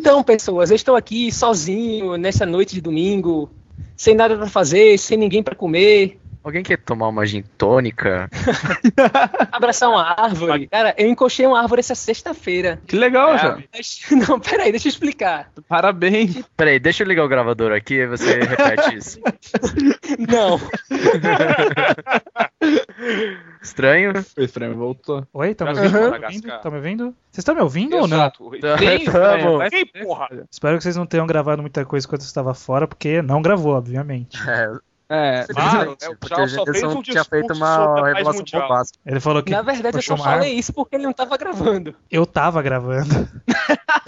Então, pessoas, eu estou aqui sozinho nessa noite de domingo, sem nada para fazer, sem ninguém para comer. Alguém quer tomar uma gin tônica? Abraçar uma árvore. Cara, eu encochei uma árvore essa sexta-feira. Que legal, É, já. mas- Não, peraí, deixa eu explicar. Parabéns. Peraí, deixa eu ligar o gravador aqui e você repete isso. Não. Estranho? O estranho voltou. Oi, tá me ouvindo? Tá me ouvindo? Tá me ouvindo? Vocês estão me ouvindo ou não? Exato. Tá, Sim, porra. Espero que vocês não tenham gravado muita coisa enquanto eu estava fora, porque não gravou, obviamente. É, É, Claro, é, o Charles só fez um tinha feito uma revelação bombástica. Ele falou que. Na verdade, eu só falei isso porque ele não tava gravando. Eu tava gravando.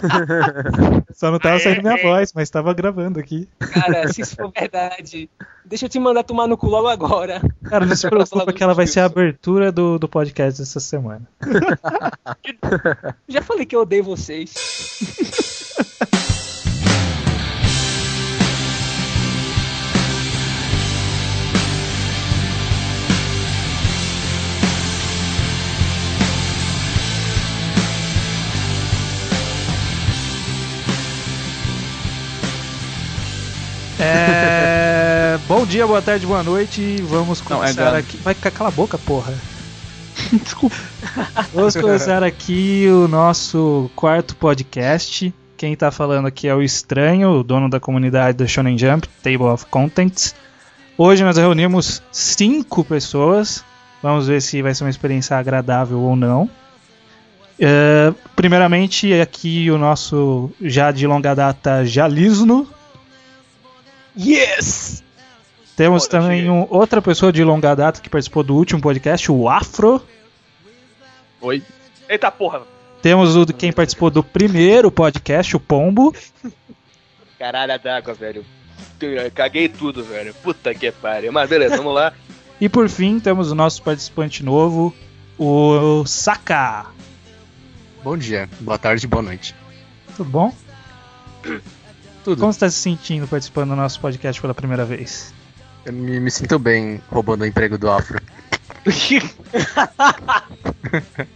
Só não tava saindo minha voz, mas tava gravando aqui. Cara, se isso for verdade, deixa eu te mandar tomar no cu logo agora. Cara, não se preocupa que ela vai ser a abertura do, do podcast dessa semana. Já falei que eu odeio vocês. É... Bom dia, boa tarde, boa noite. Vamos Não, é começar gano. aqui. Vai cala a boca, porra. Desculpa. Vamos começar aqui o nosso quarto podcast. Quem tá falando aqui é o Estranho, o dono da comunidade do Shonen Jump, Table of Contents. Hoje nós reunimos cinco pessoas. Vamos ver se vai ser uma experiência agradável ou não. É, primeiramente, aqui o nosso já de longa data Jalisno. Yes! Temos Olha, também um- outra pessoa de longa data que participou do último podcast, o Afro. Oi. Eita porra. Temos o quem participou do primeiro podcast, o Pombo. Caralho d'água, velho. Caguei tudo, velho. Puta que pariu. Mas beleza, vamos lá. E por fim, temos o nosso participante novo, o Saka. Bom dia, boa tarde, boa noite. Tudo bom? Tudo. Como você está se sentindo participando do nosso podcast pela primeira vez? Eu me, me sinto bem roubando o emprego do Afro.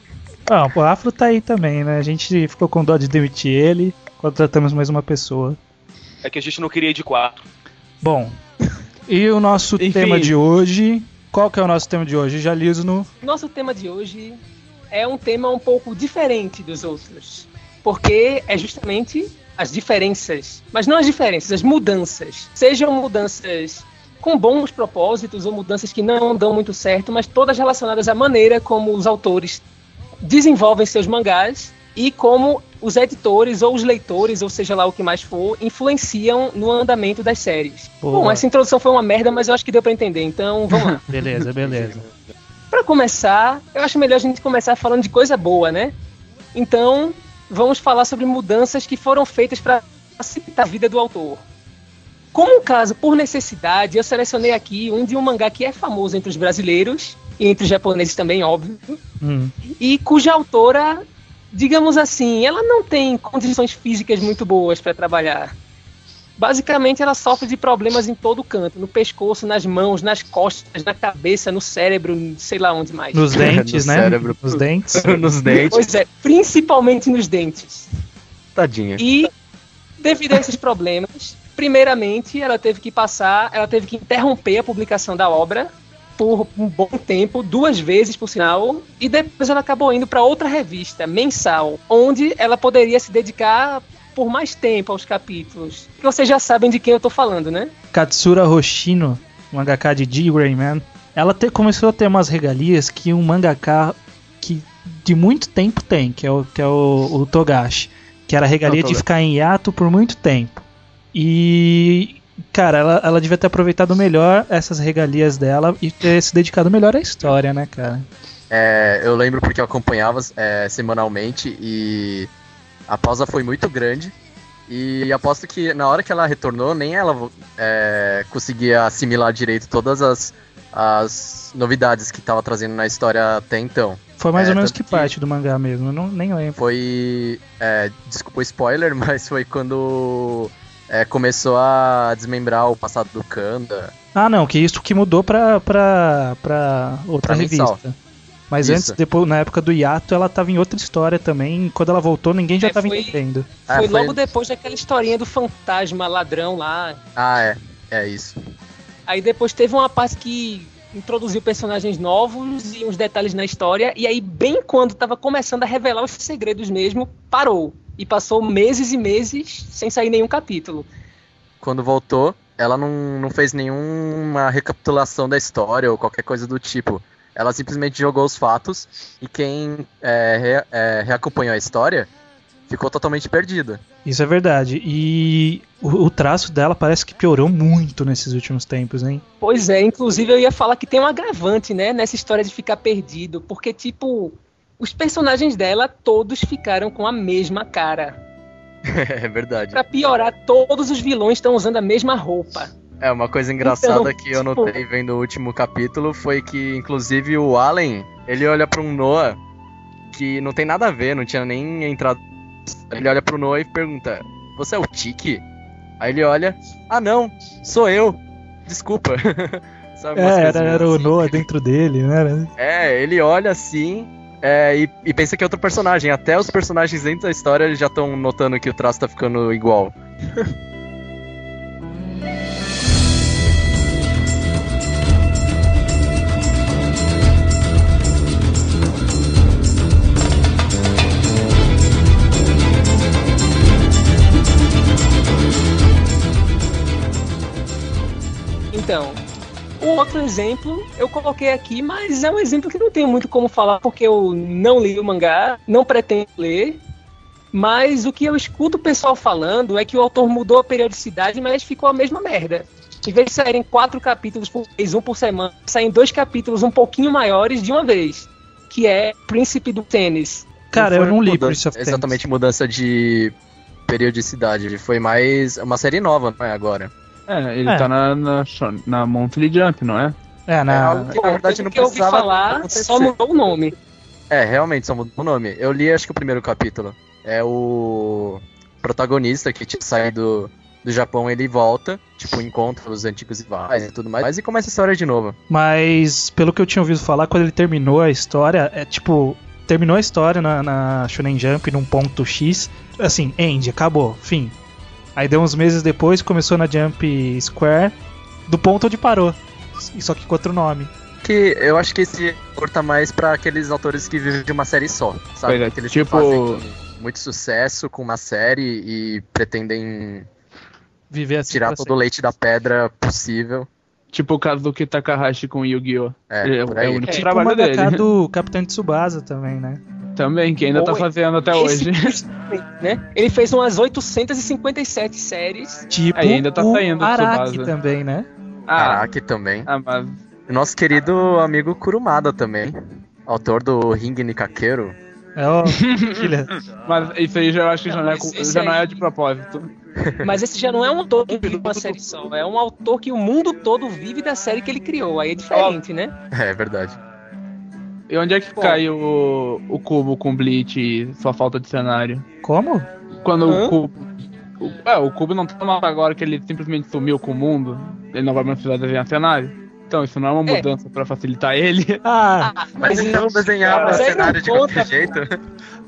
Ah, o Afro tá aí também, né? A gente ficou com dó de demitir ele, contratamos mais uma pessoa. É que a gente não queria ir de quatro. Bom, e o nosso Enfim. tema de hoje... Qual que é o nosso tema de hoje, Jalisno? Nosso tema de hoje é um tema um pouco diferente dos outros. Porque é justamente as diferenças. Mas não as diferenças, as mudanças. Sejam mudanças com bons propósitos ou mudanças que não dão muito certo, mas todas relacionadas à maneira como os autores desenvolvem seus mangás e como os editores ou os leitores, ou seja lá o que mais for, influenciam no andamento das séries. Boa. Bom, essa introdução foi uma merda, mas eu acho que deu pra entender, então vamos lá. Beleza, beleza. Pra começar, eu acho melhor a gente começar falando de coisa boa, né? Então, vamos falar sobre mudanças que foram feitas para facilitar a vida do autor. Como um caso por necessidade, eu selecionei aqui um de um mangá que é famoso entre os brasileiros e entre os japoneses também, óbvio, Hum, e cuja autora, digamos assim, ela não tem condições físicas muito boas para trabalhar. Basicamente, ela sofre de problemas em todo canto, no pescoço, nas mãos, nas costas, na cabeça, no cérebro, sei lá onde mais. Nos dentes, No né? cérebro. Nos dentes. Nos dentes. Pois é, principalmente nos dentes. Tadinha. E devido a esses problemas, primeiramente ela teve que passar, ela teve que interromper a publicação da obra por um bom tempo, duas vezes por sinal, e depois ela acabou indo para outra revista mensal, onde ela poderia se dedicar por mais tempo aos capítulos. Que vocês já sabem de quem eu tô falando, né? Katsura Hoshino, mangaka de G. Rayman, ela te- começou a ter umas regalias que um mangaka que de muito tempo tem, que é o, que é o, o Togashi, que era a regalia de ficar em hiato por muito tempo. E, cara, ela, ela devia ter aproveitado melhor essas regalias dela e ter se dedicado melhor à história, né, cara? É, eu lembro porque eu acompanhava é, semanalmente e a pausa foi muito grande. E aposto que na hora que ela retornou, nem ela é, conseguia assimilar direito todas as, as novidades que estava trazendo na história até então. Foi mais É, ou menos que que- parte do mangá mesmo, eu não, nem lembro. Foi. é, desculpa o spoiler, mas foi quando é, começou a desmembrar o passado do Kanda. Ah, não, que isso que mudou pra, pra, pra outra Pra mensal. Mas Isso. antes, depois, na época do hiato, ela tava em outra história também. Quando ela voltou, ninguém já É, tava foi- entendendo. Ah, foi logo depois daquela historinha do fantasma ladrão lá. Ah, é. É isso. Aí depois teve uma parte que introduziu personagens novos e uns detalhes na história. E aí, bem quando tava começando a revelar os segredos mesmo, parou. E passou meses e meses sem sair nenhum capítulo. Quando voltou, ela não, não fez nenhuma recapitulação da história ou qualquer coisa do tipo. Ela simplesmente jogou os fatos e quem é, re- é, reacompanhou a história ficou totalmente perdido. Isso é verdade. E o, o traço dela parece que piorou muito nesses últimos tempos, hein? Pois é, inclusive eu ia falar que tem um agravante, né, nessa história de ficar perdido. Porque, tipo, os personagens dela todos ficaram com a mesma cara. é verdade. Pra piorar, todos os vilões estão usando a mesma roupa. É, uma coisa engraçada Então, que eu tipo- notei vendo o último capítulo foi que, inclusive, o Allen, ele olha pra um Noah que não tem nada a ver, não tinha nem entrado. Ele olha pro Noah e pergunta: Você é o Tiki? Aí ele olha: Ah, não, sou eu. Desculpa. Sabe, É, era, era o assim. Noah dentro dele, né? É, ele olha assim é, e, e pensa que é outro personagem. Até os personagens dentro da história eles já estão notando que o traço tá ficando igual. Então, o outro exemplo eu coloquei aqui, mas é um exemplo que não tenho muito como falar porque eu não li o mangá, não pretendo ler. Mas o que eu escuto o pessoal falando é que o autor mudou a periodicidade, mas ficou a mesma merda. Em vez de saírem quatro capítulos por mês, um por semana, saem dois capítulos um pouquinho maiores de uma vez. Que é Príncipe do Tênis. Cara, eu não li mudança- Prince of. Exatamente, mudança de periodicidade. Foi mais uma série nova, não é agora? É, ele É. tá na, na, na Monthly Jump, não é? É, É na... algo que na verdade não Pelo que eu ouvi falar, acontecer. só mudou o nome. É, realmente, só mudou o nome. Eu li acho que o primeiro capítulo. É o protagonista que tinha saído do Japão, ele volta, tipo, encontra os antigos rivais e tudo mais, e começa a história de novo. Mas, pelo que eu tinha ouvido falar, quando ele terminou a história, é tipo. Terminou a história na, na Shonen Jump num ponto X. Assim, end, acabou, fim. Aí deu uns meses depois, começou na Jump Square, do ponto onde parou. Só que com outro nome. Que eu acho que esse corta mais pra aqueles autores que vivem de uma série só, sabe? Pois é, Aqueles tipo- que fazem muito sucesso com uma série e pretendem Viver assim. tirar todo o leite da pedra possível. Tipo o caso do Kitakahashi com Yu-Gi-Oh! É, É, é o único É, Tipo o trabalho dele. do Capitão Tsubasa também, né? Também, que ainda tá Oi. fazendo até hoje. né? Ele fez umas 857 séries. Tipo Aí ainda tá o saindo o Araki também, né? Ah, Caraca, também. ah, mas E Nosso querido amigo Kurumada também. Autor do Ring Nikakeru. É o filha. Mas isso aí já eu acho que Não, já, não é, já não é de propósito. Mas esse já não é um autor que vive uma série só. É um autor que o mundo todo vive da série que ele criou. Aí é diferente, né? É verdade. E onde é que Bom. cai o, o cubo com Bleach e sua falta de cenário? Como? Quando Hã? o cubo. O, é, o cubo não tá no mapa agora que ele simplesmente sumiu com o mundo. Ele não vai mais precisar desenhar cenário. Então, isso não é uma É. mudança pra facilitar ele. Ah, Mas ele não desenhava cenário de qualquer jeito.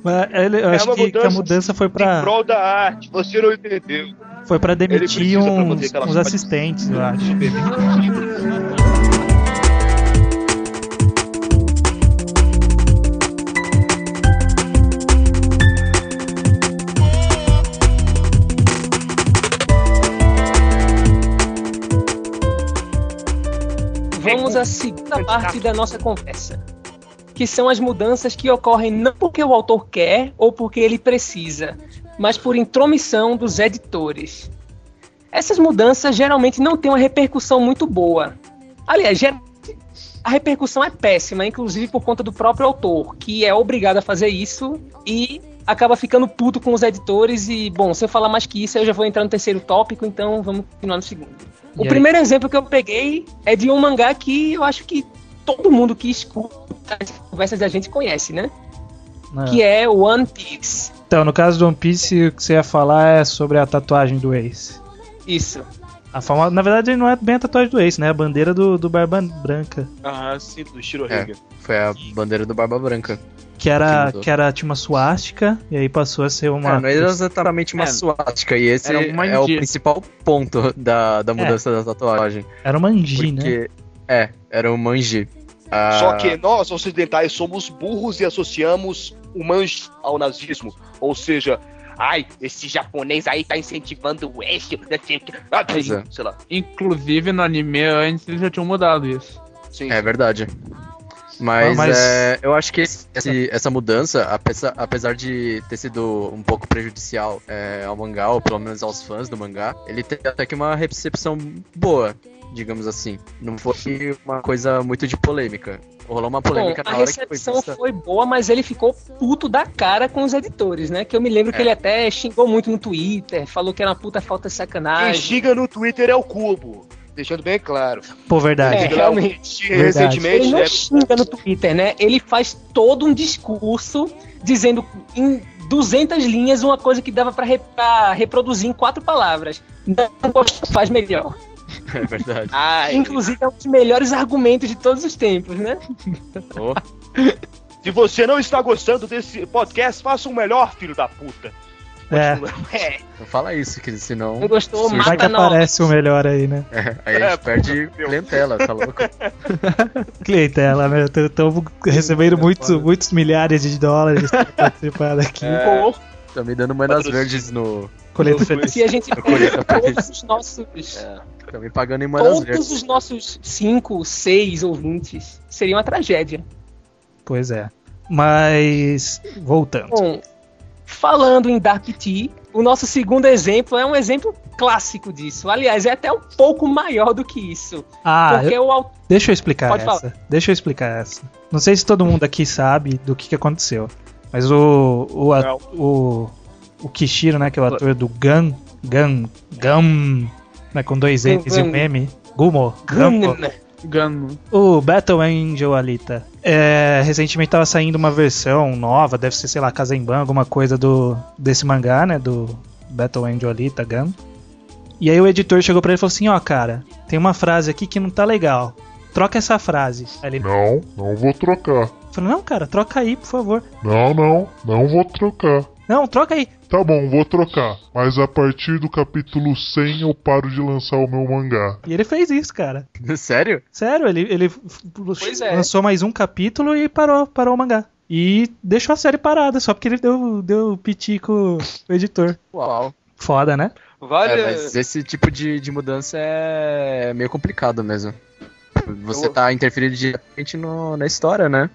mas ele, eu É acho que, que a mudança foi Em pra, prol da arte, você não entendeu. foi pra demitir precisa pra uns, uns assistentes, eu acho. Vamos à segunda parte da nossa conversa. Que são as mudanças que ocorrem não porque o autor quer ou porque ele precisa, mas por intromissão dos editores. Essas mudanças geralmente não têm uma repercussão muito boa. Aliás, a repercussão é péssima, inclusive por conta do próprio autor, que é obrigado a fazer isso e acaba ficando puto com os editores. E, bom, se eu falar mais que isso, eu já vou entrar no terceiro tópico, então vamos continuar no segundo. O primeiro exemplo que eu peguei é de um mangá que eu acho que todo mundo que escuta as conversas da gente conhece, né? É. Que é One Piece. Então, no caso do One Piece, o que você ia falar é sobre a tatuagem do Ace. Isso. A forma, na verdade, não é bem a tatuagem do Ace, né? A bandeira do, do Barba Branca. Ah, sim, do Shirohige. Foi a bandeira do Barba Branca. Que era, Que era, tinha uma suástica, e aí passou a ser uma. É, não era exatamente uma É. suástica, e esse Era um é o manji. principal ponto da, da mudança da tatuagem. Era uma angi, né? É, era o manji. Ah, Só que nós, ocidentais, somos burros e associamos o manji ao nazismo. Ou seja, ai, esse japonês aí tá incentivando o eixo, não sei o que. Ah, é. sei lá. Inclusive no anime antes eles já tinham mudado isso. Sim. É verdade. Mas, Ah, mas- é, eu acho que esse- esse- essa mudança, apesar, apesar de ter sido um pouco prejudicial é, ao mangá, ou pelo menos aos fãs do mangá, ele teve até que uma recepção boa, digamos assim. Não foi uma coisa muito de polêmica. Rolou uma Bom, polêmica a na hora que foi recepção vista. foi boa, mas ele ficou puto da cara com os editores, né? Que eu me lembro que É. ele até xingou muito no Twitter, falou que era uma puta falta de Quem sacanagem. xinga no Twitter é o Cubo. Deixando bem claro. Pô, verdade. É, realmente. Recentemente, Ele não né? xinga no Twitter, né? Ele faz todo um discurso dizendo em 200 linhas uma coisa que dava pra reproduzir em quatro palavras. Não gosto, faz melhor. É verdade. Ai, Inclusive é um dos melhores argumentos de todos os tempos, né? Oh, se você não está gostando desse podcast, faça um melhor, filho da puta. É, É. não fala isso, que senão. Não gostou, surge- vai que mata aparece o melhor aí, né? Aí a gente É, perde clientela, tá louco? Clientela, né? Estamos recebendo muitos, muitos milhares de dólares pra participar daqui. É. Tá me dando manas verdes no. Colheita no- feliz. se a gente todos os nossos Tá me pagando em manas todos verdes. os nossos 5, 6 ouvintes seria uma tragédia. Pois é. Mas, voltando. Bom, falando em Dark Tea, o nosso segundo exemplo é um exemplo clássico disso. Aliás, é até um pouco maior do que isso. Ah, porque eu- o deixa eu explicar Pode essa. Deixa eu explicar essa. Não sei se todo mundo aqui sabe do que, que aconteceu. Mas o. O, a- o, o Kishiro, né? Que é o ator do Gun. Gun. Gun. Né, com dois N's e um. M. Gumo. Gumo. Gano. O Battle Angel Alita. É, recentemente tava saindo uma versão nova, deve ser, sei lá, Kazemban, alguma coisa do desse mangá, né? Do Battle Angel Alita Gun. E aí o editor chegou pra ele e falou assim: Ó, cara, tem uma frase aqui que não tá legal. Troca essa frase. Aí ele Não, não vou trocar. falou: Não, cara, troca aí, por favor. Não, não, não vou trocar. Não, troca aí. Tá bom, vou trocar. Mas a partir do capítulo 100 eu paro de lançar o meu mangá. E ele fez isso, cara. Sério? Sério, ele, ele é. lançou mais um capítulo e parou, parou o mangá. E deixou a série parada, só porque ele deu, deu piti com o editor. Uau. Foda, né? Vale. É, mas esse tipo de, de mudança é meio complicado mesmo. Você Eu- tá interferindo diretamente no, na história, né?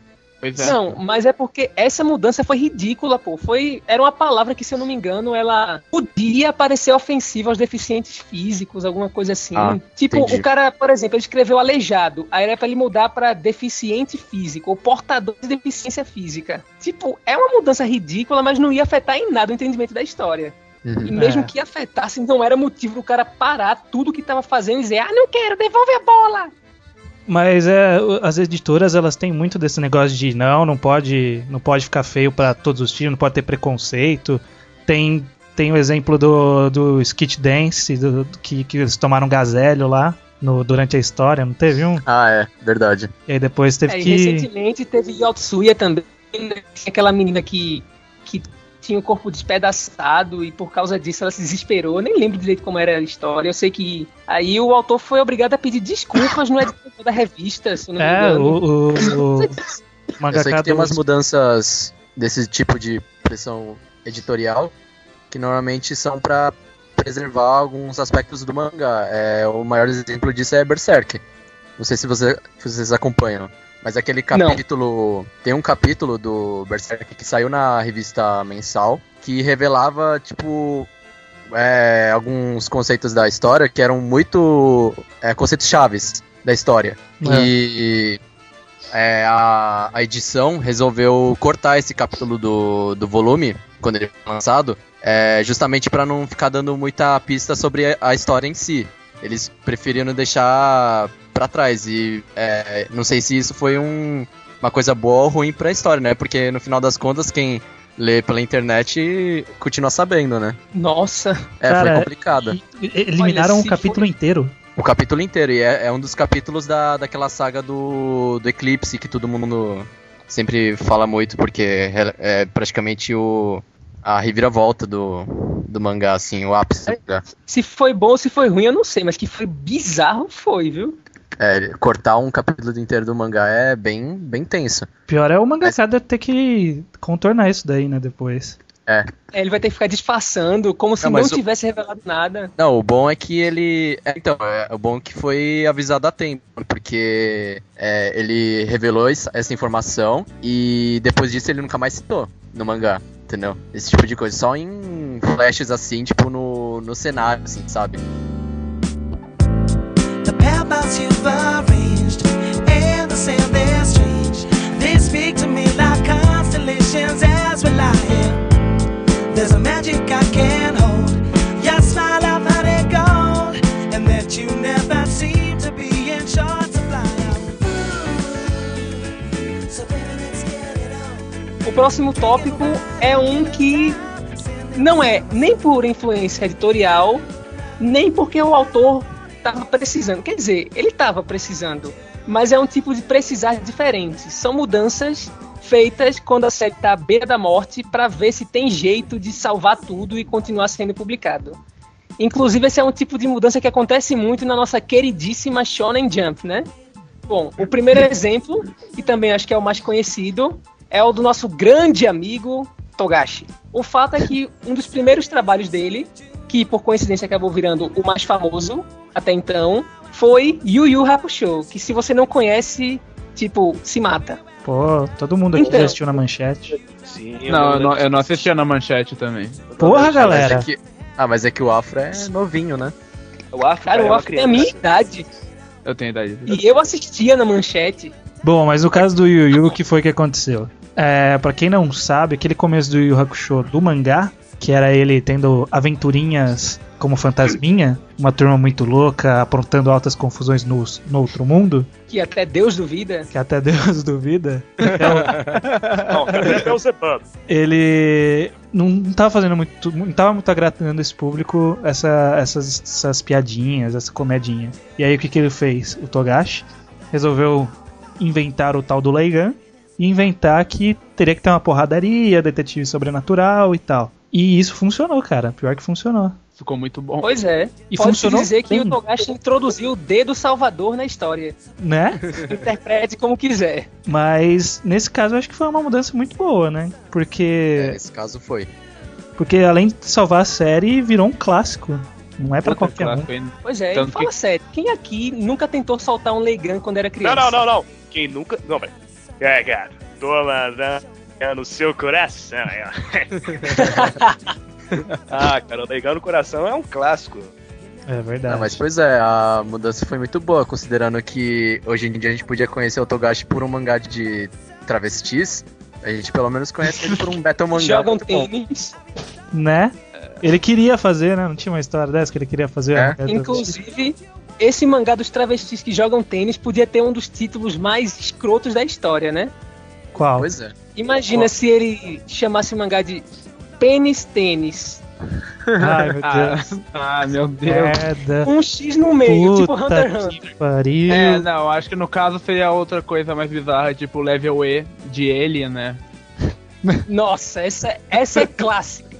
Pois é. Não, mas é porque essa mudança foi ridícula, pô. Foi, era uma palavra que, se eu não me engano, ela podia parecer ofensiva aos deficientes físicos, alguma coisa assim. Ah, tipo, entendi. o cara, por exemplo, ele escreveu aleijado, aí era pra ele mudar pra deficiente físico, ou portador de deficiência física. Tipo, é uma mudança ridícula, mas não ia afetar em nada o entendimento da história. Uhum. E mesmo É. que afetasse, não era motivo do cara parar tudo que tava fazendo e dizer, ah, não quero, devolve a bola. Mas é, as editoras elas têm muito desse negócio de não, não pode, não pode ficar feio pra todos os times, não pode ter preconceito. Tem tem o exemplo do, do Skit Dance, do, do- que, que eles tomaram gazélio lá no, durante a história, não teve um? Ah, é, verdade. E aí depois teve É, e que. recentemente teve Yotsuya também, né? aquela menina que, que tinha o corpo despedaçado e por causa disso ela se desesperou. Eu nem lembro direito como era a história. Eu sei que aí o autor foi obrigado a pedir desculpas no editor da revista, se eu não me É, engano. o, o, o Eu sei que tem umas mudanças desse tipo de pressão editorial que normalmente são pra preservar alguns aspectos do mangá. É, o maior exemplo disso é Berserk. Não sei se você- se vocês acompanham. Mas aquele capítulo. Tem um capítulo do Berserk que saiu na revista mensal que revelava, tipo. é, alguns conceitos da história que eram muito. É, conceitos chaves da história. É. E. é, a, a edição resolveu cortar esse capítulo do, do volume, quando ele foi lançado, é, justamente para não ficar dando muita pista sobre a, a história em si. Eles preferiram deixar pra trás. E é, não sei se isso foi um- uma coisa boa ou ruim pra história, né? Porque no final das contas, quem ler pela internet continuar sabendo, né? Nossa, É, Cara, foi complicado. E- Eliminaram Olha, um se capítulo inteiro. O capítulo inteiro, e é, é um dos capítulos da, daquela saga do, do Eclipse que todo mundo sempre fala muito, porque é, é praticamente o, a reviravolta do, do mangá, assim, o ápice do mangá. se foi bom ou se foi ruim, eu não sei, mas que foi bizarro foi, viu? É, cortar um capítulo inteiro do mangá é bem, bem tenso. Pior é o mangaka ter que contornar isso daí, né, depois. É, ele vai ter que ficar disfarçando, como se Não, não, mas o- tivesse revelado nada. Não, o bom é que ele. é, então, é, o bom é que foi avisado a tempo, porque é, ele revelou es- essa informação e depois disso ele nunca mais citou no mangá, entendeu? Esse tipo de coisa. Só em flashes assim, tipo no, no cenário, assim, sabe? O próximo tópico é um que não é nem por influência editorial, nem porque o autor estava precisando. Quer dizer, ele estava precisando, mas é um tipo de precisar diferente. São mudanças feitas quando a série está à beira da morte para ver se tem jeito de salvar tudo e continuar sendo publicado. Inclusive, esse é um tipo de mudança que acontece muito na nossa queridíssima Shonen Jump, né? Bom, o primeiro exemplo, e também acho que é o mais conhecido, é o do nosso grande amigo Togashi. O fato é que um dos primeiros trabalhos dele, que por coincidência acabou virando o mais famoso até então, foi Yu Yu Hakusho, que se você não conhece, tipo, se mata. Pô, todo mundo aqui Então. já assistiu na manchete. Sim, Não, eu não, eu não assistia na manchete também. Porra, Mas galera. é que- ah, mas é que o Afro é novinho, né? O Afro, Cara, é o uma Afro tem a minha idade. Eu tenho idade. E eu assistia na manchete. Bom, mas no caso do Yu Yu, o que foi que aconteceu? É, para quem não sabe, aquele começo do Yu Yu Hakusho do mangá, que era ele tendo aventurinhas como fantasminha, uma turma muito louca, aprontando altas confusões no, no outro mundo, Que até Deus duvida. que até Deus duvida. Não, é o Zebano. ele não tava fazendo muito. não tava muito agradando esse público essa, essas, essas piadinhas, essa comedinha. E aí o que, que ele fez? O Togashi resolveu inventar o tal do Leigan e inventar que teria que ter uma porradaria, detetive sobrenatural e tal. E isso funcionou, cara. Pior que funcionou. Ficou muito bom. Pois é. E Pode funcionou dizer que bem. o Togashi introduziu o dedo salvador na história. Né? Interprete como quiser. Mas nesse caso eu acho que foi uma mudança muito boa, né? É, Porque, nesse caso foi. porque além de salvar a série, virou um clássico. Não é pra Puta, qualquer um. Pois é, Tanto fala que- sério. Quem aqui nunca tentou soltar um Leigan quando era Não, criança? não, não, não. Quem nunca. Não, velho. É, cara. Tô mandando no seu coração. ó. ah, cara, o Legal no Coração é um clássico. É verdade. Não, mas pois é, a mudança foi muito boa, considerando que hoje em dia a gente podia conhecer o Togashi por um mangá de travestis. A gente pelo menos conhece ele por um Battle mangá. Jogam tênis. Né? Ele queria fazer, né? Não tinha uma história dessa que ele queria fazer? É. né? Inclusive, esse mangá dos travestis que jogam tênis podia ter um dos títulos mais escrotos da história, né? Qual? Pois é. Imagina se ele chamasse o mangá de Pênis Tênis. Ai, meu Ah, Deus. ah, meu Deus. Merda. Um X no meio, tipo Hunter x Puta Hunter. pariu. É, não, acho que no caso seria outra coisa mais bizarra, tipo level E de Alien, né? Nossa, essa, essa é clássica.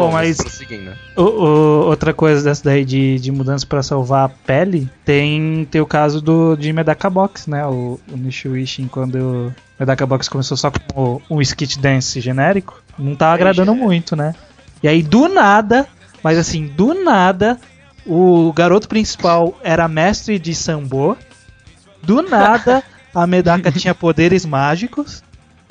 Bom, mas mas prosseguindo. o- o- outra coisa dessa daí de, de mudança pra salvar a pele, tem, tem o caso do, de Medaka Box, né? O, o Nishuishin, quando o Medaka Box começou só com um skit dance genérico, não tava agradando muito, né? E aí, do nada, mas assim, do nada, o garoto principal era mestre de sambo. Do nada, a Medaka tinha poderes mágicos.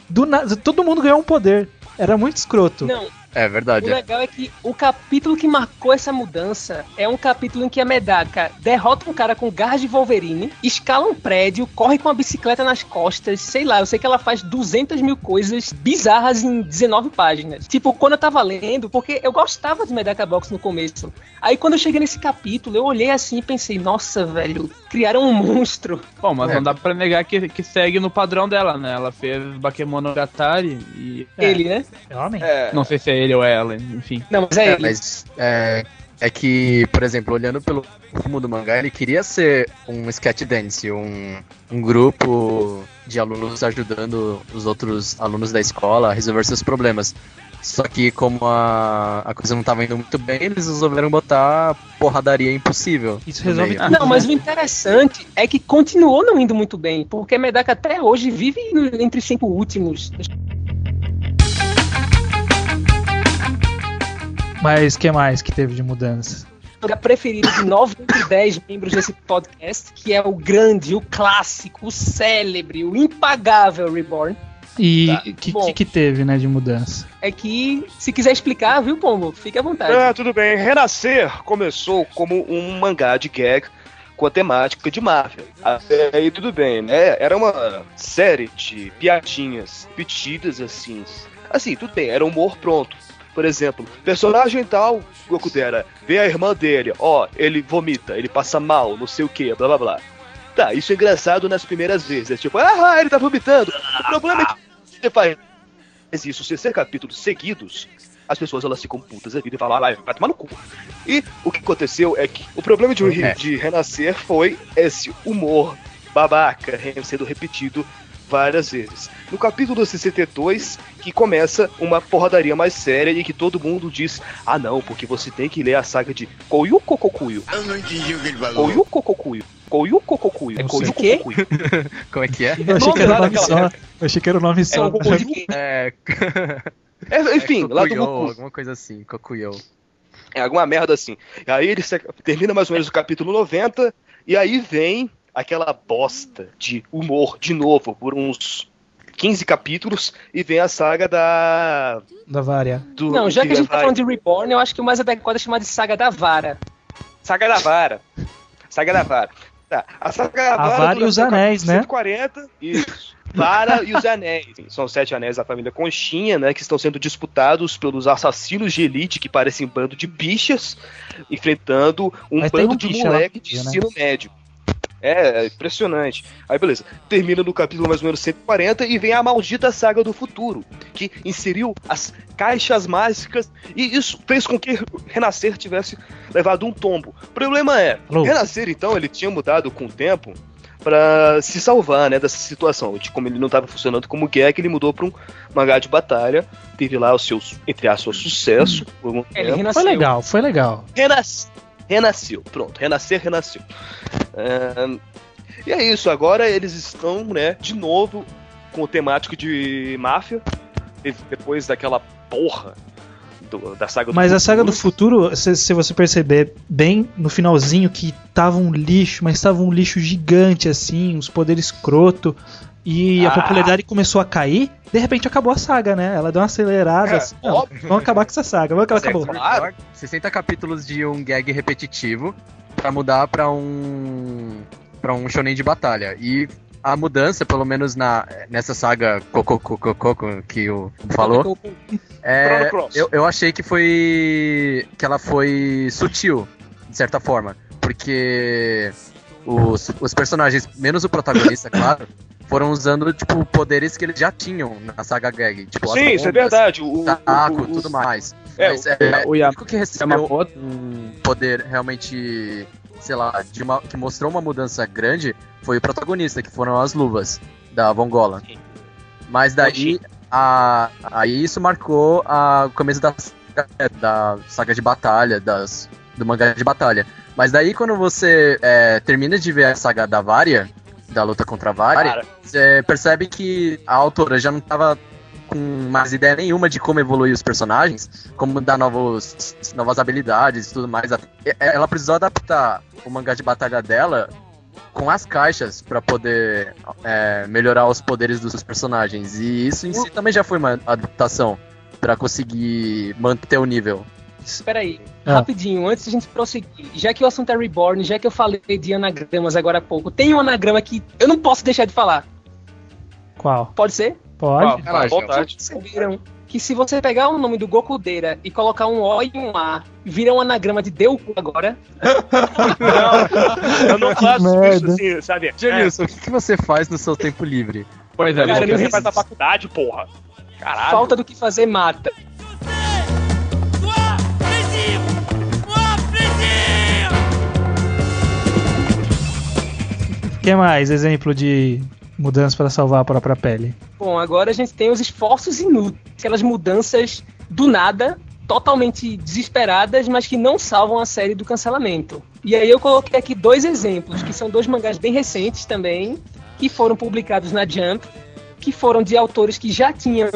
Do nada, todo mundo ganhou um poder. Era muito escroto. Não, É O verdade. legal é que o capítulo que marcou essa mudança é um capítulo em que a Medaka derrota um cara com garras de Wolverine, escala um prédio, corre com a bicicleta nas costas, sei lá, eu sei que ela faz 200 mil coisas bizarras em 19 páginas. Tipo, quando eu tava lendo, porque eu gostava de Medaka Box no começo. Aí quando eu cheguei nesse capítulo, eu olhei assim e pensei, nossa, velho, criaram um monstro. Bom, mas É. não dá pra negar que, que segue no padrão dela, né? Ela fez Bakemonogatari e. É. Ele, né? É homem? É, Não sei se é ele ou ela, enfim. Não, mas é, É, mas é, é que, por exemplo, olhando pelo rumo do mangá, ele queria ser um sketch dance, um, um grupo de alunos ajudando os outros alunos da escola a resolver seus problemas. Só que como a, a coisa não estava indo muito bem, eles resolveram botar porradaria impossível. Isso resolve tudo. Não, mas né? o interessante é que continuou não indo muito bem, porque Medaka até hoje vive no- entre os cinco últimos. Mas o que mais que teve de mudança? preferido de 9 entre 10 membros desse podcast, que é o grande, o clássico, o célebre, o impagável Reborn. E Tá, o que, bom. que, que teve, né, de mudança? É que, se quiser explicar, viu, Pombo? Fique à vontade. Ah, tudo bem. Renascer começou como um mangá de gag com a temática de máfia. Até aí tudo bem, né? Era uma série de piadinhas repetidas assim. Assim, tudo bem, era humor pronto. Por exemplo, personagem tal, Goku Dera, vê a irmã dele, ó, ele vomita, ele passa mal, não sei o que, blá blá blá. Tá, isso é engraçado nas primeiras vezes. É tipo, ah, ele tá vomitando. O problema é que você faz isso, se ser capítulos seguidos, as pessoas elas ficam putas da vida e falam, ah, vai, tomar no cu. E o que aconteceu é que o problema de, É. de Renascer foi esse humor babaca sendo repetido várias vezes. No capítulo 62, que começa uma porradaria mais séria e que todo mundo diz: Ah, não, porque você tem que ler a saga de Koyuko Kokuyo. Eu não entendi o que ele falou. Koyuko Kokuyo. Koyuko Kokuyo. Não Koyuko sei. Kokuyo. Como é que é? Eu achei que era o lá nome só. Eu achei que era o nome É só. quem? É, É, enfim, é lá do Kokuyo, Goku. alguma coisa assim, Kokuyo. É alguma merda assim. E aí ele termina mais ou menos o capítulo 90, e aí vem aquela bosta de humor de novo por uns 15 capítulos, e vem a saga da. Da Varia. Do, Não, já que a gente tá falando de Reborn, eu acho que o mais adequado é chamar de Saga da Vara. Saga da Vara. Saga da Vara. Tá. A Saga da A Vara. Vara e os Anéis, capítulo né? 140. Isso. Vara e os Anéis. São sete anéis da família Conchinha, né? Que estão sendo disputados pelos assassinos de elite que parecem um bando de bichas, enfrentando um Mas bando um de lá moleque de né? ensino médio. É, é impressionante. Aí beleza, termina no capítulo mais ou menos 140 e vem a maldita saga do futuro, que inseriu as caixas mágicas e isso fez com que Renascer tivesse levado um tombo. O problema é, Alô? Renascer então ele tinha mudado com o tempo pra se salvar, né, dessa situação. De como ele não estava funcionando como gag, ele mudou pra um mangá de batalha, teve lá os seus, entre aspas, sucesso algum Ele tempo. renasceu. Foi legal, foi legal. Renas... Renasceu, pronto, renascer, renasceu. Ahn, e é isso, agora eles estão, né, de novo com o temático de máfia, de- depois daquela porra do- da saga do Mas a saga do futuro. futuro, se, se você perceber bem no finalzinho que tava um lixo, mas tava um lixo gigante assim, uns poderes escroto, e a Ah. popularidade começou a cair, de repente acabou a saga, né? Ela deu uma acelerada É, assim, não, óbvio. vamos acabar com essa saga, vamos acabar, Mas é acabou. claro. 60 capítulos de um gag repetitivo pra mudar pra um para um shonen de batalha. E a mudança, pelo menos na nessa saga Coco Coco Coco que o falou, é, eu, eu achei que foi que ela foi sutil, de certa forma, porque os, os personagens, menos o protagonista, claro, foram usando tipo poderes que eles já tinham na saga gag, tipo Sim, isso é verdade. O, o- taco, o- tudo mais. É, Mas, é, o o único que recebeu Yamamoto. um poder realmente, sei lá, de uma, que mostrou uma mudança grande foi o protagonista, que foram as luvas da Vongola. Mas daí, a, aí isso marcou a, o começo da, da saga de batalha, das, do mangá de batalha. Mas daí quando você é, termina de ver a saga da Varia, da luta contra a Cara, você percebe que a autora já não tava com mais ideia nenhuma de como evoluir os personagens, como dar novos, novas habilidades e tudo mais. Ela precisou adaptar o mangá de batalha dela com as caixas pra poder é, melhorar os poderes dos personagens. E isso em si também já foi uma adaptação. pra conseguir manter o nível. Espera aí, Ah. rapidinho, antes de a gente prosseguir, já que o assunto é Reborn, já que eu falei de anagramas agora há pouco, tem um anagrama que eu não posso deixar de falar. Qual? Pode ser? Pode? Vontade. Perceberam que se você pegar o nome do Goku Deira e colocar um O e um A, vira um anagrama de Deu agora? Não, eu não faço merda. isso assim, sabe? Janilson, o que, que você faz no seu tempo livre? Pois é, É, Cara, você faz na faculdade, porra. Caralho. Falta do que fazer mata. Que mais? Exemplo de mudança para salvar a própria pele. Bom, agora a gente tem os esforços inúteis, aquelas mudanças do nada, totalmente desesperadas, mas que não salvam a série do cancelamento. E aí eu coloquei aqui dois exemplos, que são dois mangás bem recentes também, que foram publicados na Jump, que foram de autores que já tinham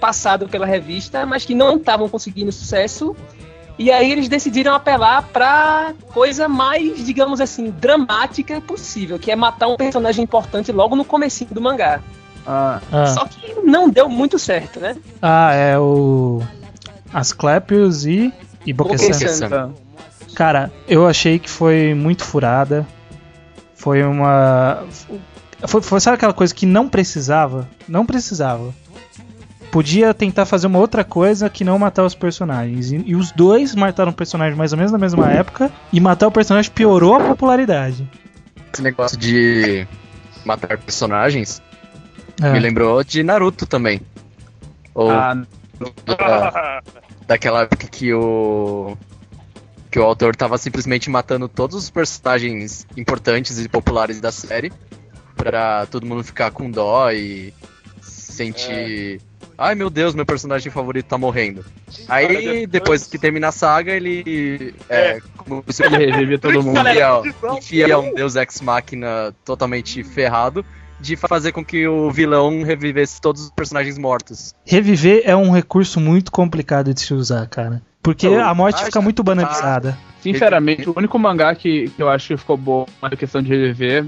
passado pela revista, mas que não estavam conseguindo sucesso. E aí eles decidiram apelar pra coisa mais, digamos assim, dramática possível, que é matar um personagem importante logo no comecinho do mangá. Ah, Ah, Só que não deu muito certo, né? ah, é o. Asclepios e. E Bokesan. Bokesan. tá. Cara, eu achei que foi muito furada. Foi uma. Foi, foi, sabe aquela coisa que não precisava? Não precisava. Podia tentar fazer uma outra coisa que não matar os personagens. E, e os dois mataram personagens mais ou menos na mesma época. E matar o personagem piorou a popularidade. Esse negócio de matar personagens É. me lembrou de Naruto também. Ou Ah, da- daquela época que o que o autor tava simplesmente matando todos os personagens importantes e populares da série pra todo mundo ficar com dó e sentir ai meu Deus meu personagem favorito tá morrendo aí depois que termina a saga ele é, como se ele revive todo mundo. enfia, enfia um Deus Ex Machina totalmente ferrado de fazer com que o vilão revivesse todos os personagens mortos Reviver é um recurso muito complicado de se usar, cara. Porque Não, a morte acho fica muito que- banalizada. Sinceramente, o único mangá que, que eu acho que ficou bom na questão de reviver,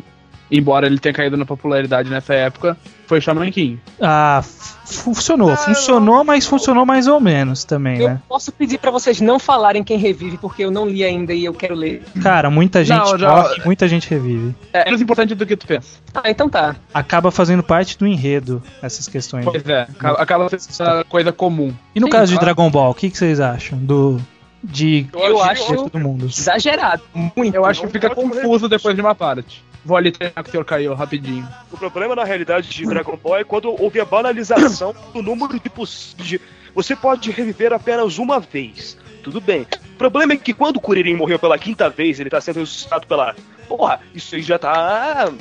embora ele tenha caído na popularidade nessa época, foi Shaman King. Ah, funcionou. Funcionou, mas funcionou mais ou menos também, Eu né? posso pedir pra vocês não falarem quem revive, porque eu não li ainda e eu quero ler. Cara, muita gente Não, já- morre, muita gente revive. É menos importante do que tu pensa. Ah, então tá. Acaba fazendo parte do enredo, essas questões. Pois é, acaba, acaba sendo essa coisa comum. E no Sim, caso de. Dragon Ball, o que, que vocês acham? Do. De. Eu acho todo mundo. exagerado. Muito. Eu acho que Não fica confuso depois de uma parte. Vou ali treinar com o Sr. Caio rapidinho. O problema na realidade de Dragon Ball é quando houve a banalização do número de possíveis. Você pode reviver apenas uma vez. Tudo bem. O problema é que quando o Kuririn morreu pela quinta vez, ele tá sendo ressuscitado pela. Porra, isso aí já tá.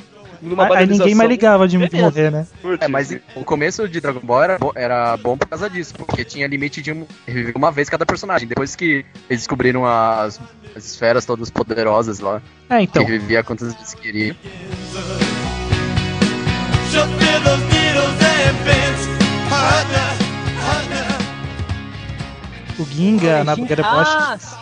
Numa Aí, ninguém mais ligava de Beleza. morrer, né? É, mas o começo de Dragon Ball era bom, era bom por causa disso, porque tinha limite de um- reviver uma vez cada personagem. Depois que eles descobriram as, as esferas todas poderosas lá, É, então. que revivia quantas vezes queria. O Ginga, na Gareboshi. Ah, sim.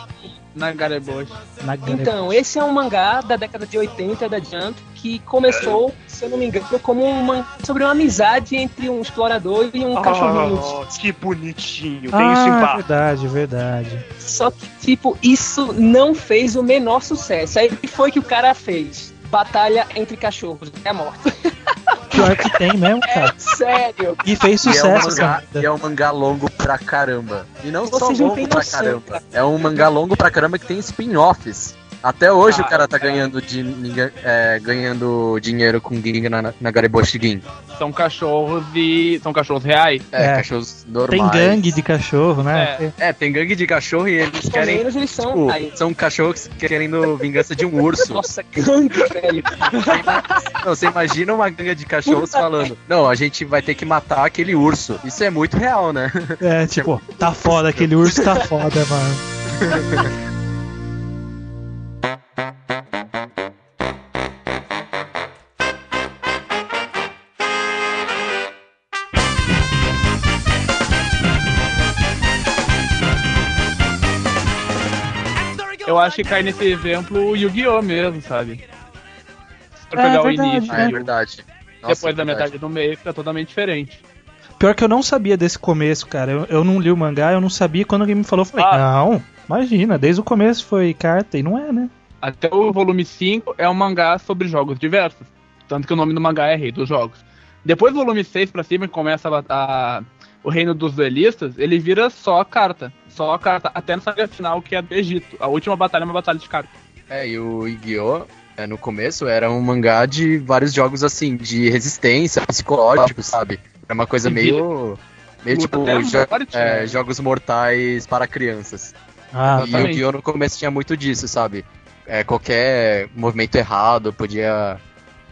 Na Gareboshi. Na Então, esse é um mangá da década de 80 da Jump que começou, se eu não me engano, como um mangá sobre uma amizade entre um explorador e um cachorrinho. Ah, que bonitinho. Tem isso Ah, em é bar. verdade, verdade. Só que, tipo, isso não fez o menor sucesso. Aí o que foi que o cara fez? Batalha entre cachorros até a morte. Pior que tem mesmo, cara. Sério. E fez E é, um sucesso mangá, e é um mangá longo pra caramba. E não só Vocês não longo pra noção, caramba. cara. É um mangá longo pra caramba que tem spin-offs. Até hoje Ah, o cara tá é. ganhando, de, é, ganhando dinheiro com Ginga na, na Gareboshi Gin. São cachorros e. São cachorros reais. É, É. cachorros Tem normais. gangue de cachorro, né? É, tem gangue de cachorro e eles querem. menos eles são. Tipo, são cachorros querendo vingança de um urso. Nossa, gangue, velho. Não, você imagina uma gangue de cachorros falando: Não, a gente vai ter que matar aquele urso. Isso é muito real, né? É, tipo, tá foda, aquele urso tá foda, mano. Eu acho que cai nesse exemplo o Yu-Gi-Oh! mesmo, sabe? For É pegar o verdade, início, Ah, é É. verdade. Nossa, depois da verdade. metade do meio, fica totalmente diferente. Pior que eu não sabia desse começo, cara. Eu, eu não li o mangá, eu não sabia. Quando alguém me falou, eu falei, Ah. não, imagina, desde o começo foi carta, e não é, né? Até o volume 5 é um mangá sobre jogos diversos. Tanto que o nome do mangá é Rei dos Jogos. Depois do volume 6 pra cima, que começa a, a- o reino dos duelistas, ele vira só a carta. Só a carta. Até na saga final, que é do Egito. A última batalha é uma batalha de carta. É, e o Yu-Gi-Oh! É, no começo era um mangá de vários jogos assim, de resistência, psicológico, sabe? É uma coisa meio. Meio tipo jo- é, né? jogos mortais para crianças. Ah, e o. Yu-Gi-Oh! no começo tinha muito disso, sabe? É, qualquer movimento errado podia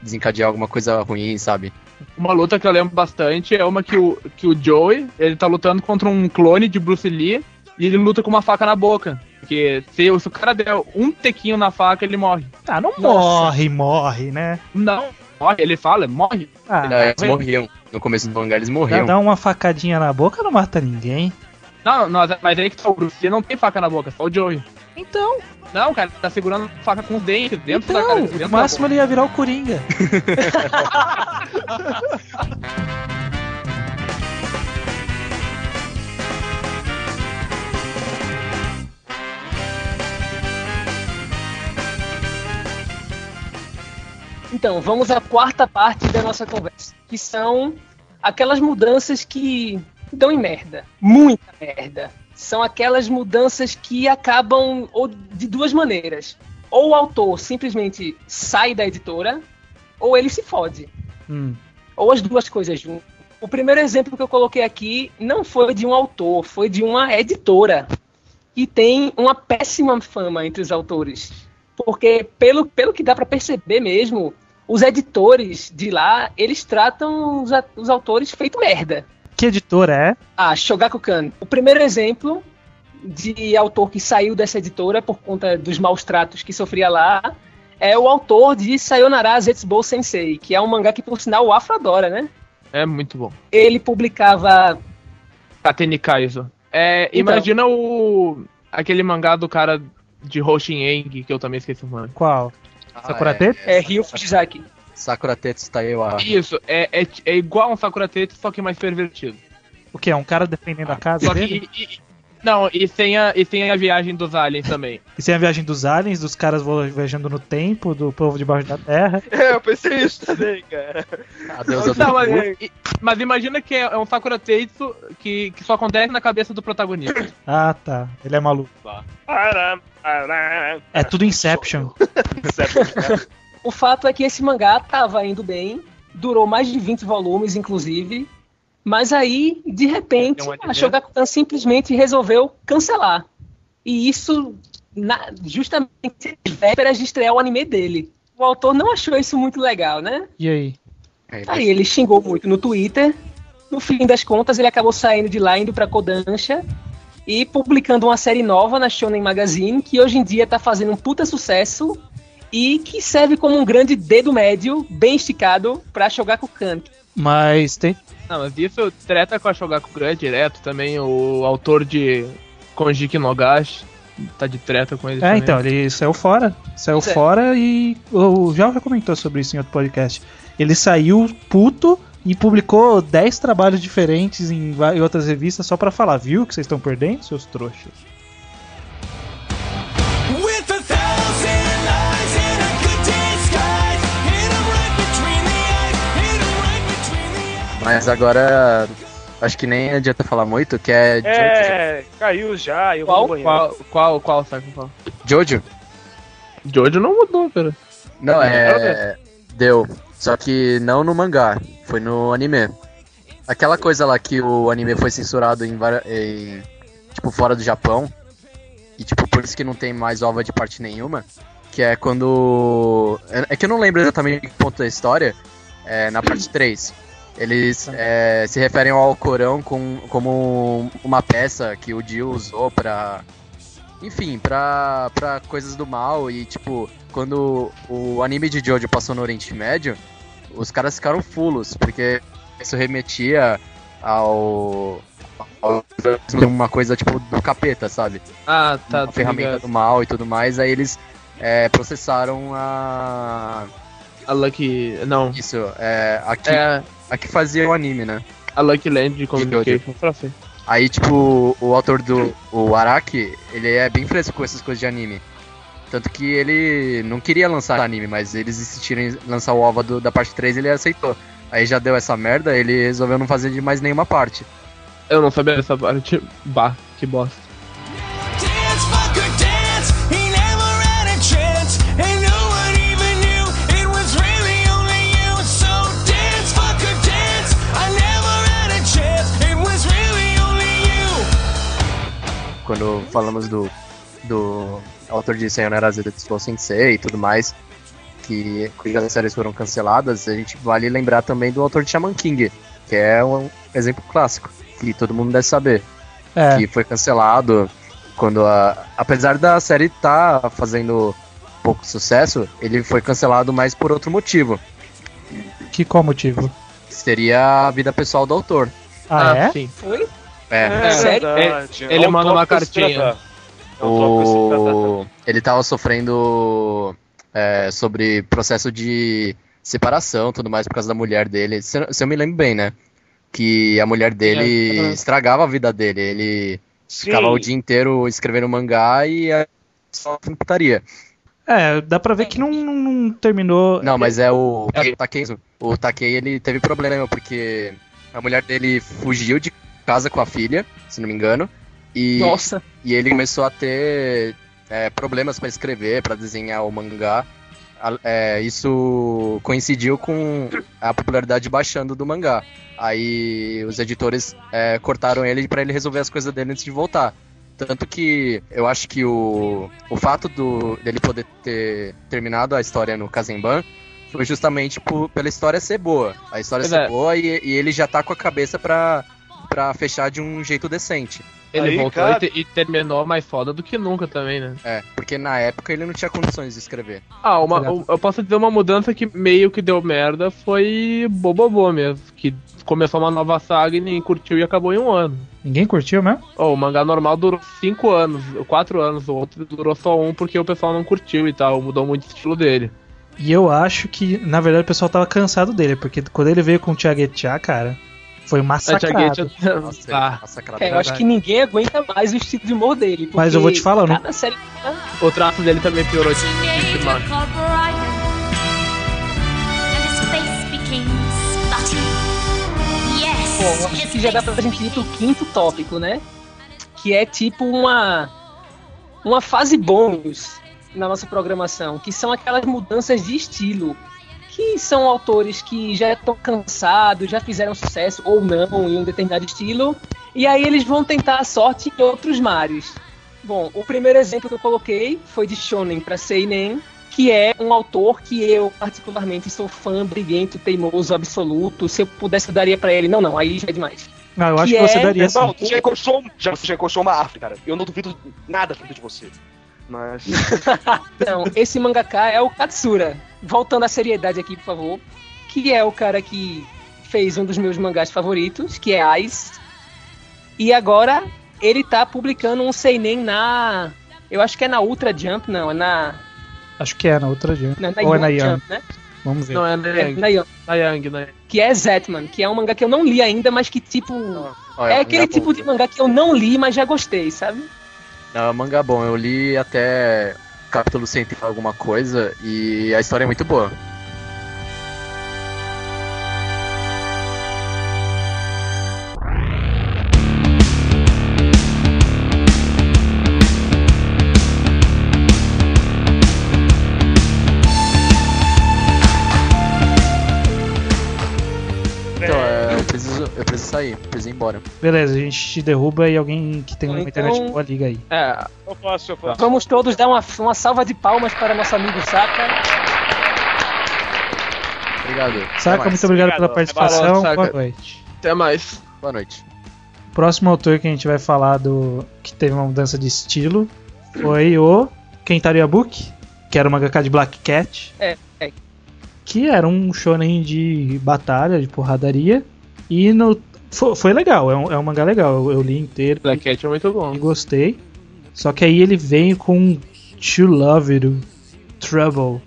desencadear alguma coisa ruim, sabe? Uma luta que eu lembro bastante é uma que o, que o Joey, ele tá lutando contra um clone de Bruce Lee e ele luta com uma faca na boca. Porque se, se o cara der um tequinho na faca, ele morre. ah, não morre, morre, né? Não, morre, ele fala, morre. Ah, Não, eles morriam. No começo do mangá eles morriam. dá uma facadinha na boca, não mata ninguém. Não, não, mas aí que tá o Bruce não tem faca na boca, só o Joey. Então, Não, cara, tá segurando a faca com os dentes dentro da cara. então, Dentro no máximo da ele ia virar o Coringa. Então, vamos à quarta parte da nossa conversa, que são aquelas mudanças que dão em merda. Muita merda. São aquelas mudanças que acabam ou de duas maneiras. Ou o autor simplesmente sai da editora, ou ele se fode. Hum. Ou as duas coisas juntas. O primeiro exemplo que eu coloquei aqui não foi de um autor, foi de uma editora. Que tem uma péssima fama entre os autores. Porque, pelo, pelo que dá pra perceber mesmo, os editores de lá, eles tratam os, os autores feito merda. Que editora é? Ah, Shogakukan. O primeiro exemplo de autor que saiu dessa editora por conta dos maus tratos que sofria lá é o autor de Sayonara Zetsubou Sensei, que é um mangá que, por sinal, o Afro adora, né? É muito bom. Ele publicava Kateni Kaizo. É, Então. imagina o. aquele mangá do cara de Hoshin Eng, que eu também esqueci o nome. Qual? Ah, Sakura é, Tetsu? é, Ryu Fujizaki. Sakura Tetsu Taiwa. Isso, é, é, é igual um Sakura Tetsu, só que mais pervertido. O que? É um cara defendendo a casa Só dele? que. Não, e sem, a, e sem a viagem dos aliens também. E sem a viagem dos aliens, dos caras viajando no tempo, do povo debaixo da terra. É, eu pensei isso também, cara. A deusa Não, do mas, e- mas imagina que é é um Sakura Tetsu que, que só acontece na cabeça do protagonista. Ah, tá. Ele é maluco. É tudo Inception. O fato é que esse mangá tava indo bem, durou mais de 20 volumes, inclusive, mas aí, de repente, anime? a Shogakukan simplesmente resolveu cancelar. E isso na, justamente vésperas de estrear o anime dele. O autor não achou isso muito legal, né? E aí? Aí ele xingou muito no Twitter. No fim das contas, ele acabou saindo de lá, indo pra Kodansha e publicando uma série nova na Shonen Magazine, que hoje em dia tá fazendo um puta sucesso e que serve como um grande dedo médio, bem esticado, pra Shogakukan. Mas tem. Não, mas isso treta com a Shogakukan direto também. O autor de Konjiki Nogashi tá de treta com ele É, também. então, ele saiu fora. Saiu é. fora e. O João já comentou sobre isso em outro podcast. Ele saiu puto e publicou 10 trabalhos diferentes em, em outras revistas só pra falar, viu que vocês estão perdendo, seus trouxas? Mas agora, acho que nem adianta falar muito, que é Jojo. É, caiu já, eu Qual? vou. Qual, qual, qual, sabe qual? Jojo? Jojo não mudou, cara. Não, é. Deu. Só que não no mangá, foi no anime. Aquela coisa lá que o anime foi censurado em, em tipo, fora do Japão. E tipo, por isso que não tem mais ova de parte nenhuma. Que é quando. É é que eu não lembro exatamente que ponto da história. É, na parte 3. Eles é, se referem ao Alcorão com, como uma peça que o Dio usou pra. Enfim, pra, pra coisas do mal. E tipo, quando o anime de Jojo passou no Oriente Médio, os caras ficaram fulos, porque isso remetia ao. ao uma coisa tipo do capeta, sabe? Ah, tá. uma ferramenta ligado. do mal e tudo mais, aí eles é, processaram a. A Lucky. Não. Isso, é, a, que, É, a que fazia o anime, né? A Lucky Land de Communication francês. Aí, tipo, o autor do o Araki, ele é bem fresco com essas coisas de anime. Tanto que ele não queria lançar anime, mas eles insistiram em lançar o OVA do- da parte 3 ele aceitou. Aí já deu essa merda, ele resolveu não fazer de mais nenhuma parte. Eu não sabia dessa parte. Bah, que bosta. Quando falamos do, do autor de Sayonara Zeta Slow Sensei e tudo mais, que cujas séries foram canceladas, a gente vale lembrar também do autor de Shaman King, que é um exemplo clássico, que todo mundo deve saber. É, que foi cancelado quando a, apesar da série estar fazendo pouco sucesso, ele foi cancelado mais por outro motivo, que qual motivo? seria a vida pessoal do autor. Ah, é? sim. Foi? É, É, Sério? verdade. Ele É manda uma cartinha. É o, ele tava sofrendo é, sobre processo de separação e tudo mais por causa da mulher dele. Se, se eu me lembro bem, né? Que a mulher dele É, é. estragava a vida dele. Ele ficava o dia inteiro escrevendo mangá e é, só putaria. É, dá pra ver que não, não- não terminou. Não, mas é o o Takei. O Takei, ele teve problema porque a mulher dele fugiu de casa com a filha, se não me engano. E, Nossa. e ele começou a ter é, problemas pra escrever, pra desenhar o mangá. É, isso coincidiu com a popularidade baixando do mangá. Aí os editores é, cortaram ele pra ele resolver as coisas dele antes de voltar. Tanto que eu acho que o, o fato do, dele poder ter terminado a história no Kazemban foi justamente por- pela história ser boa. A história Pois ser é. boa e, e ele já tá com a cabeça pra, pra fechar de um jeito decente. Ele Aí, voltou cara- e, e terminou mais foda do que nunca também, né? É, porque na época ele não tinha condições de escrever. Ah, uma, um- eu posso dizer uma mudança que meio que deu merda foi Bobobô mesmo. Que começou uma nova saga e ninguém curtiu e acabou em um ano. Ninguém curtiu mesmo? Oh, o mangá normal durou 5 anos, 4 anos, o outro durou só um porque o pessoal não curtiu e tal, mudou muito o estilo dele. E eu acho que, na verdade, o pessoal tava cansado dele, porque quando ele veio com o Tiaguetá, cara, foi massacrado. Nossa, ah, massacrado. É, eu acho que ninguém aguenta mais o estilo de humor dele. Mas eu vou te falar, não- série. o traço dele também piorou became spotty. Yes, Bom, acho que já dá pra gente ir pro quinto tópico, né? Que é tipo uma. Uma fase bônus na nossa programação, que são aquelas mudanças de estilo. Que são autores que já estão cansados, já fizeram sucesso ou não em um determinado estilo, e aí eles vão tentar a sorte em outros mares. Bom, o primeiro exemplo que eu coloquei foi de Shonen para Seinen, que é um autor que eu particularmente sou fã, briguento, teimoso, absoluto. Se eu pudesse, eu daria pra ele. Não, não, aí já é demais. Não, eu acho Que que você é- daria sim. Já já, você já encostou uma árvore, cara. Eu não duvido nada de você. Mas. Não, esse mangaka é o Katsura. Voltando à seriedade aqui, por favor. Que é o cara que fez um dos meus mangás favoritos, que é Ice. E agora ele tá publicando um seinen na... Eu acho que é na Ultra Jump, não, é na... Acho que é na outra dia. na, na Ou é na Young Young. Jump, né? Vamos ver. Não, é na É, Yang, na Young. na Yang, né? Que é Zetman, que é um mangá que eu não li ainda, mas que tipo... Olha, É mangá aquele bom. tipo de mangá que eu não li, mas já gostei, sabe? Não, é um mangá bom. Eu li até capítulo 100 e alguma coisa e a história é muito boa. Sair, preciso ir embora. Beleza, a gente te derruba e alguém que tem uma Então- internet boa liga aí. É, Eu faço, eu faço. Vamos todos dar uma, uma salva de palmas para nosso amigo Saka. Obrigado. Saca, muito obrigado pela Obrigado. participação. Valeu, Saka. Boa noite. até mais. Boa noite. O próximo autor que a gente vai falar do que teve uma mudança de estilo foi o Kentaro Yabuki, que era o mangaka de Black Cat. É, é. Que era um shonen de batalha, de porradaria. E no, foi, foi legal, é um, é um mangá legal. Eu, eu li inteiro Black Cat é muito bom. e gostei. Só que aí ele veio com To Love It, Trouble.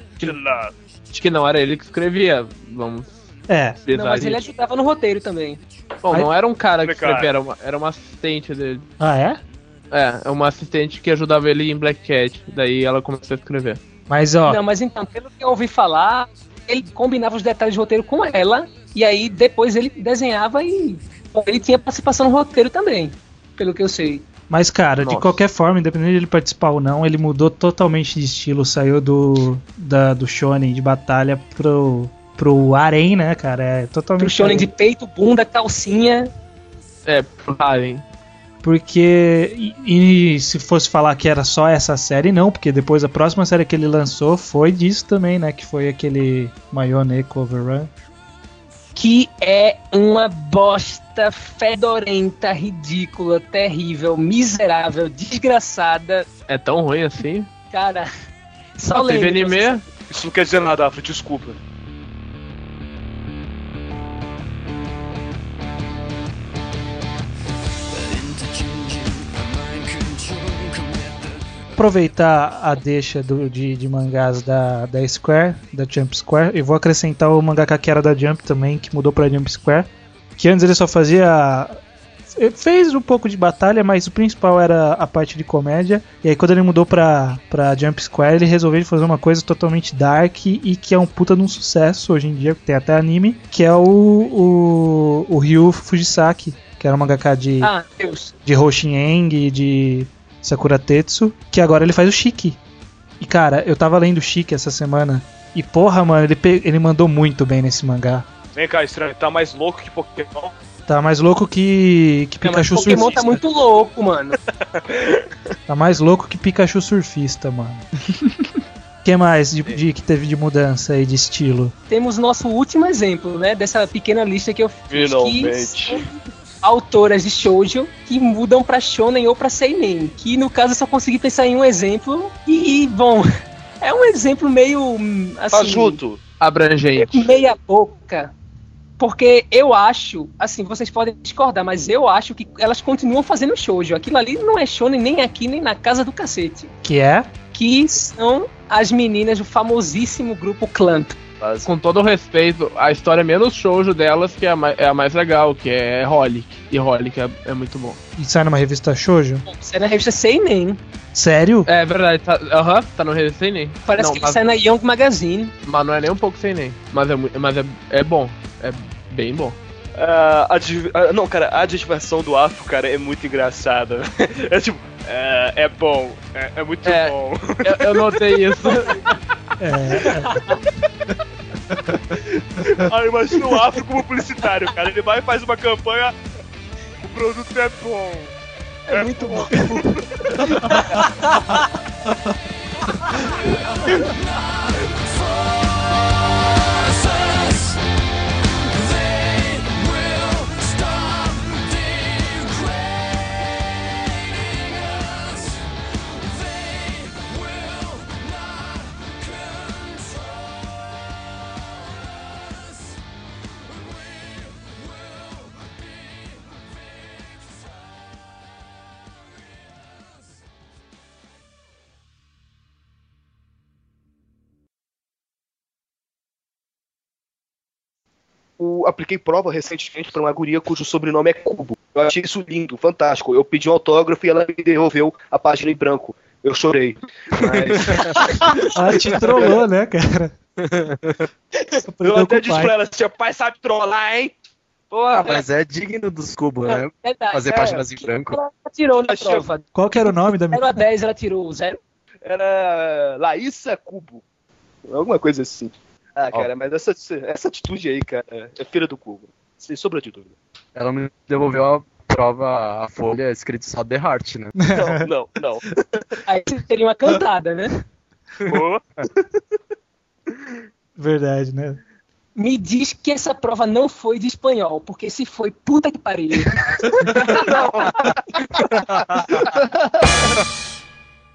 Acho que não era ele que escrevia. Vamos É, Não, mas ele ajudava no roteiro também. Bom, Aí- não era um cara que escrevia, era uma, era uma assistente dele. Ah, é? É, é uma assistente que ajudava ele em Black Cat. Daí ela começou a escrever. Mas, ó, Não, mas então, pelo que eu ouvi falar, ele combinava os detalhes do roteiro com ela, e aí depois ele desenhava e ele tinha participação no roteiro também, pelo que eu sei. mas cara, de Nossa. qualquer forma, independente de ele participar ou não, ele mudou totalmente de estilo, saiu do da, do shonen de batalha pro pro harem, né, cara? É totalmente Pro shonen de peito, bunda, calcinha. É, pro Harem. Porque. E, e se fosse falar que era só essa série, não, porque depois a próxima série que ele lançou foi disso também, né? Que foi aquele Mayonnaise Overrun. que é uma bosta fedorenta, ridícula, terrível, miserável, desgraçada. É tão ruim assim? Cara, só Ah, teve lembro, anime? Isso não quer dizer nada, Afro, desculpa. Aproveitar a deixa do- de, de mangás da, da Square, da Jump Square, e vou acrescentar o mangaka que era da Jump também, que mudou pra Jump Square. Que antes ele só fazia. Fez um pouco de batalha, mas o principal era a parte de comédia. E aí, quando ele mudou pra, pra Jump Square, ele resolveu fazer uma coisa totalmente dark e que é um puta de um sucesso hoje em dia, tem até anime, que é o, o, o Ryu Fujisaki, que era um mangaka de, Ah, Deus. de Hoshieng e de Sakura Tetsu, que agora ele faz o Shiki. E cara, eu tava lendo o Shiki essa semana, e porra, mano, ele, ele mandou muito bem nesse mangá. Vem cá, estranho, tá mais louco que Pokémon? Tá mais louco que, que Pikachu Pokémon surfista. tá muito louco, mano. Tá mais louco que Pikachu surfista, mano. O que mais de, de- que teve de mudança aí de estilo? Temos nosso último exemplo, né? Dessa pequena lista que eu fiz. Finalmente. Autoras de shoujo que mudam pra shonen ou pra seinen. Que no caso eu só consegui pensar em um exemplo. E, bom, é um exemplo meio. hum, Assim, Fajuto. Abrangente. meia boca. Porque eu acho, assim, vocês podem discordar, mas eu acho que elas continuam fazendo shoujo. Aquilo ali não é shonen nem aqui, nem na casa do cacete. Que é? Que são as meninas do famosíssimo grupo Clamp. Com todo o respeito, a história menos shoujo delas que é a, mai- é a mais legal, que é Holic. E Holic é, é muito bom. E sai numa revista Shoujo? Isso é na revista Seinen. Sério? É verdade, tá, aham, tá no Rede Sem Nem. Parece não, que mas, sai na Young Magazine. mas não é nem um pouco Sem Nem. Mas é, mas é, é bom. É bem bom. Ah, a div- ah, não, cara, a adjetivação do Afro, cara, é muito engraçada. É tipo, é, é bom, é, é muito É. bom. Eu, eu notei isso. Ah, imagina o Afro como publicitário, cara. Ele vai e faz uma campanha, o produto é bom. É muito bom. O, apliquei prova recentemente pra uma guria cujo sobrenome é Cubo. Eu achei isso lindo, fantástico. Eu pedi um autógrafo e ela me devolveu a página em branco. Eu chorei. Mas Ela te trollou, né, cara? eu até disse pra ela, seu pai sabe trollar, hein? Porra, Mas é digno dos cubos, né? Verdade, Fazer é. páginas em branco. Ela tirou na Achei- prova. Qual que era o nome da 0 minha... a 10 ela tirou. Zero. era Laísa Cubo. Alguma coisa assim. Ah, cara, mas essa, essa atitude aí, cara, é filha do Cubo. Sem sombra de dúvida. Ela me devolveu a prova, a folha escrito só The Heart, né? Não, não, não. Aí seria uma cantada, né? Verdade, né? Me diz que essa prova não foi de espanhol, porque se foi, puta que pariu.